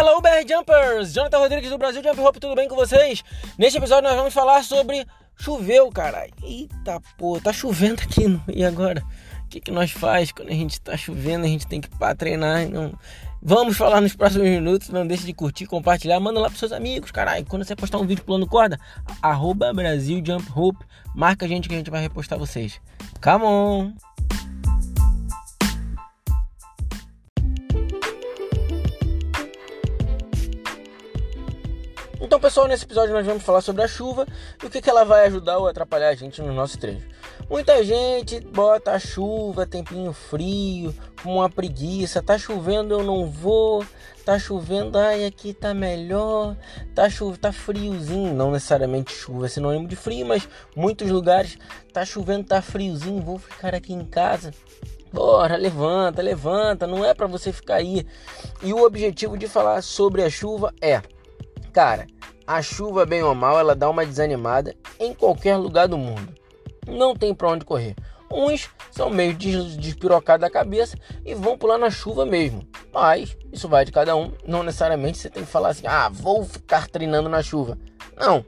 Hello, BR Jumpers! Jonathan Rodrigues do Brasil Jump Hope, tudo bem com vocês? Neste episódio nós vamos falar sobre choveu, caralho. Eita pô, tá chovendo aqui, e agora? O que, que nós faz quando a gente tá chovendo, a gente tem que pra treinar? Não... Vamos falar nos próximos minutos, não deixe de curtir, compartilhar, manda lá pros seus amigos, caralho. Quando você postar um vídeo pulando corda, arroba Brasil Jump Hope, marca a gente que a gente vai repostar vocês. Come on! Então, pessoal, nesse episódio nós vamos falar sobre a chuva e o que, que ela vai ajudar ou atrapalhar a gente no nosso treino. Muita gente bota a chuva, tempinho frio, com uma preguiça, tá chovendo, eu não vou, tá chovendo, ai, aqui tá melhor, tá chuva, tá friozinho, não necessariamente chuva é sinônimo de frio, mas muitos lugares tá chovendo, tá friozinho, vou ficar aqui em casa. Bora, levanta, levanta, não é para você ficar aí. E o objetivo de falar sobre a chuva é, cara, a chuva, bem ou mal, ela dá uma desanimada em qualquer lugar do mundo. Não tem para onde correr. Uns são meio despirocados da cabeça e vão pular na chuva mesmo. Mas isso vai de cada um. Não necessariamente você tem que falar assim: ah, vou ficar treinando na chuva. Não.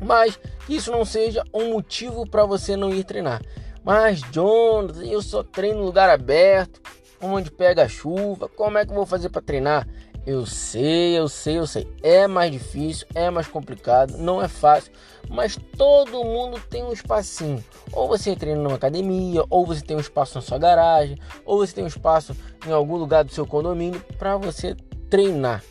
Mas isso não seja um motivo para você não ir treinar. Mas, Jonathan, eu só treino em lugar aberto, onde pega chuva. Como é que eu vou fazer para treinar? Eu sei, eu sei, eu sei. É mais difícil, é mais complicado, não é fácil, mas todo mundo tem um espacinho. Ou você treina numa academia, ou você tem um espaço na sua garagem, ou você tem um espaço em algum lugar do seu condomínio para você treinar.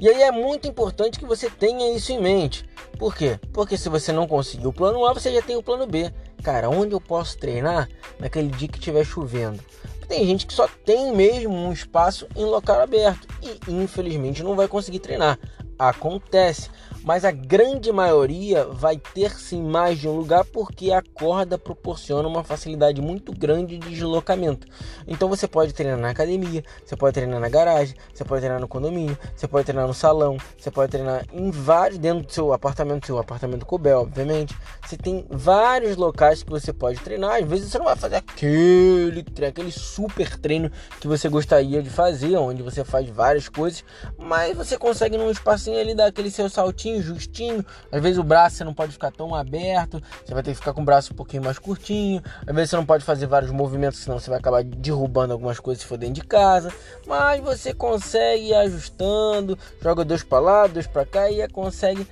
E aí é muito importante que você tenha isso em mente. Por quê? Porque se você não conseguir o plano A, você já tem o plano B. Cara, onde eu posso treinar naquele dia que estiver chovendo? Tem gente que só tem mesmo um espaço em local aberto e infelizmente não vai conseguir treinar. Acontece mas a grande maioria vai ter sim mais de um lugar porque a corda proporciona uma facilidade muito grande de deslocamento. Então você pode treinar na academia, você pode treinar na garagem, você pode treinar no condomínio, você pode treinar no salão, você pode treinar em vários dentro do seu apartamento, seu apartamento Cobel, obviamente. Você tem vários locais que você pode treinar. Às vezes você não vai fazer aquele treino, aquele super treino que você gostaria de fazer, onde você faz várias coisas, mas você consegue num espacinho ali dar aquele seu saltinho justinho. Às vezes o braço você não pode ficar tão aberto, você vai ter que ficar com o braço um pouquinho mais curtinho. Às vezes você não pode fazer vários movimentos, senão você vai acabar derrubando algumas coisas se for dentro de casa. Mas você consegue ir ajustando, joga dois para lá, dois para cá e consegue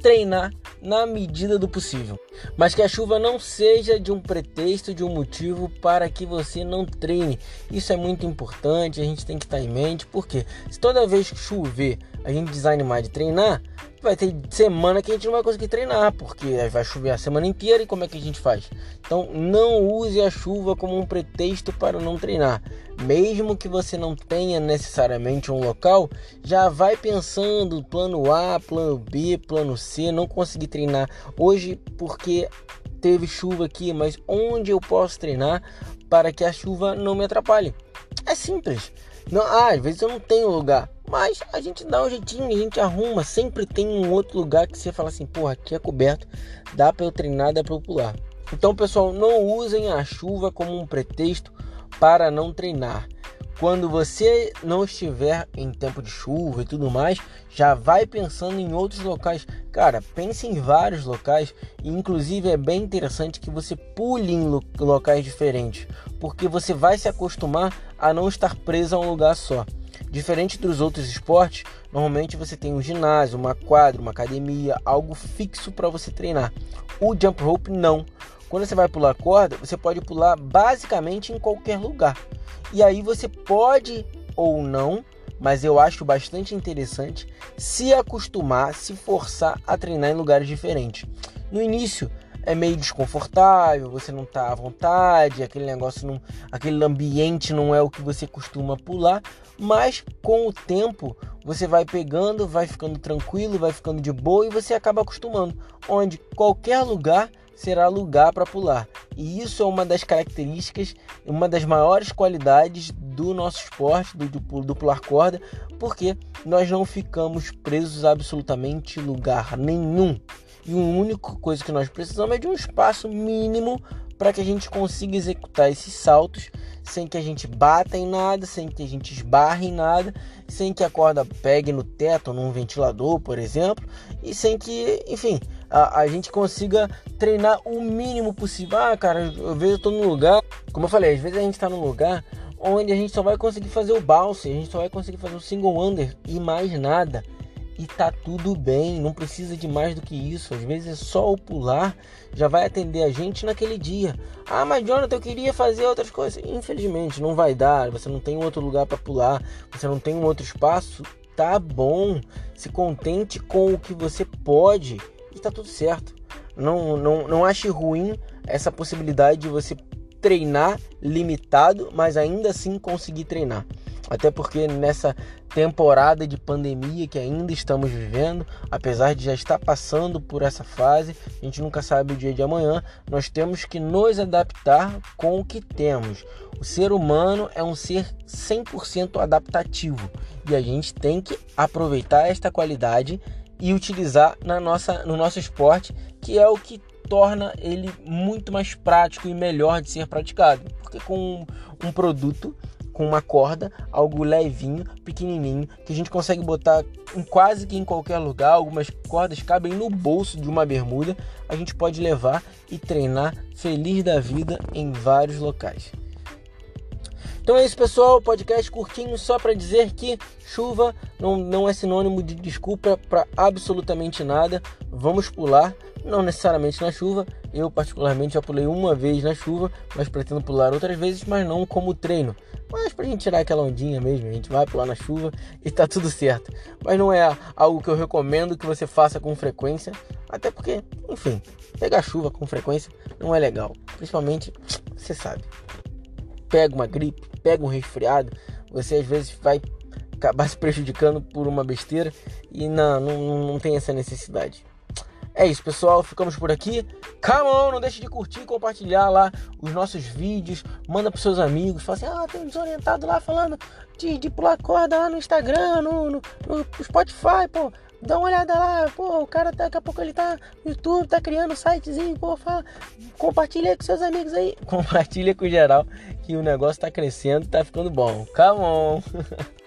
treinar na medida do possível. Mas que a chuva não seja de um pretexto, de um motivo para que você não treine. Isso é muito importante, a gente tem que estar em mente, porque se toda vez que chover a gente desanimar de treinar, vai ter semana que a gente não vai conseguir treinar, porque vai chover a semana inteira e como é que a gente faz? Então não use a chuva como um pretexto para não treinar. Mesmo que você não tenha necessariamente um local, já vai pensando plano A, plano B, plano C, não conseguir treinar hoje porque teve chuva aqui, mas onde eu posso treinar para que a chuva não me atrapalhe? É simples. Não, ah, às vezes eu não tenho lugar. Mas a gente dá um jeitinho, a gente arruma. Sempre tem um outro lugar que você fala assim, porra, aqui é coberto, dá para eu treinar, dá para eu pular. Então, pessoal, não usem a chuva como um pretexto para não treinar. Quando você não estiver em tempo de chuva e tudo mais, já vai pensando em outros locais. Cara, pense em vários locais e inclusive é bem interessante que você pule em locais diferentes, porque você vai se acostumar a não estar preso a um lugar só. Diferente dos outros esportes, normalmente você tem um ginásio, uma quadra, uma academia, algo fixo para você treinar. O jump rope não. Quando você vai pular corda, você pode pular basicamente em qualquer lugar. E aí você pode ou não, mas eu acho bastante interessante se acostumar, se forçar a treinar em lugares diferentes. No início, é meio desconfortável, você não tá à vontade, aquele negócio não, aquele ambiente não é o que você costuma pular, mas com o tempo você vai pegando, vai ficando tranquilo, vai ficando de boa e você acaba acostumando, onde qualquer lugar será lugar para pular. E isso é uma das características, uma das maiores qualidades do nosso esporte, do, do, do pular corda, porque nós não ficamos presos a absolutamente lugar nenhum. E a única coisa que nós precisamos é de um espaço mínimo para que a gente consiga executar esses saltos sem que a gente bata em nada, sem que a gente esbarre em nada, sem que a corda pegue no teto, num ventilador, por exemplo, e sem que, enfim, a, a gente consiga treinar o mínimo possível. Ah, cara, às vezes eu tô num lugar, como eu falei, às vezes a gente tá num lugar onde a gente só vai conseguir fazer o bounce, a gente só vai conseguir fazer o single under e mais nada. E tá tudo bem, não precisa de mais do que isso. Às vezes é só o pular já vai atender a gente naquele dia. Ah, mas Jonathan, eu queria fazer outras coisas. Infelizmente, não vai dar. Você não tem outro lugar para pular, você não tem um outro espaço. Tá bom, se contente com o que você pode e tá tudo certo. Não, não, não ache ruim essa possibilidade de você treinar limitado, mas ainda assim conseguir treinar. Até porque nessa temporada de pandemia que ainda estamos vivendo, apesar de já estar passando por essa fase, a gente nunca sabe o dia de amanhã, nós temos que nos adaptar com o que temos. O ser humano é um ser 100% adaptativo e a gente tem que aproveitar esta qualidade e utilizar na nossa, no nosso esporte, que é o que torna ele muito mais prático e melhor de ser praticado. Porque com um produto, com uma corda, algo levinho, pequenininho, que a gente consegue botar em quase que em qualquer lugar, algumas cordas cabem no bolso de uma bermuda, a gente pode levar e treinar feliz da vida em vários locais. Então é isso, pessoal. Podcast curtinho só para dizer que chuva não, não é sinônimo de desculpa para absolutamente nada. Vamos pular, não necessariamente na chuva. Eu, particularmente, já pulei uma vez na chuva, mas pretendo pular outras vezes, mas não como treino. Mas pra gente tirar aquela ondinha mesmo, a gente vai pular na chuva e tá tudo certo. Mas não é algo que eu recomendo que você faça com frequência, até porque, enfim, pegar chuva com frequência não é legal. Principalmente, você sabe pega uma gripe, pega um resfriado, você às vezes vai acabar se prejudicando por uma besteira e não, não, não tem essa necessidade. É isso, pessoal. Ficamos por aqui. Come on, não deixe de curtir e compartilhar lá os nossos vídeos. Manda pros seus amigos. Fala assim: ah, tem um desorientado lá falando de, de pular corda lá no Instagram, no, no, no Spotify, pô. Dá uma olhada lá, pô, o cara daqui a pouco ele tá no YouTube, tá criando um sitezinho, pô, fala, compartilha com seus amigos aí. Compartilha com geral que o negócio tá crescendo, tá ficando bom. Come on!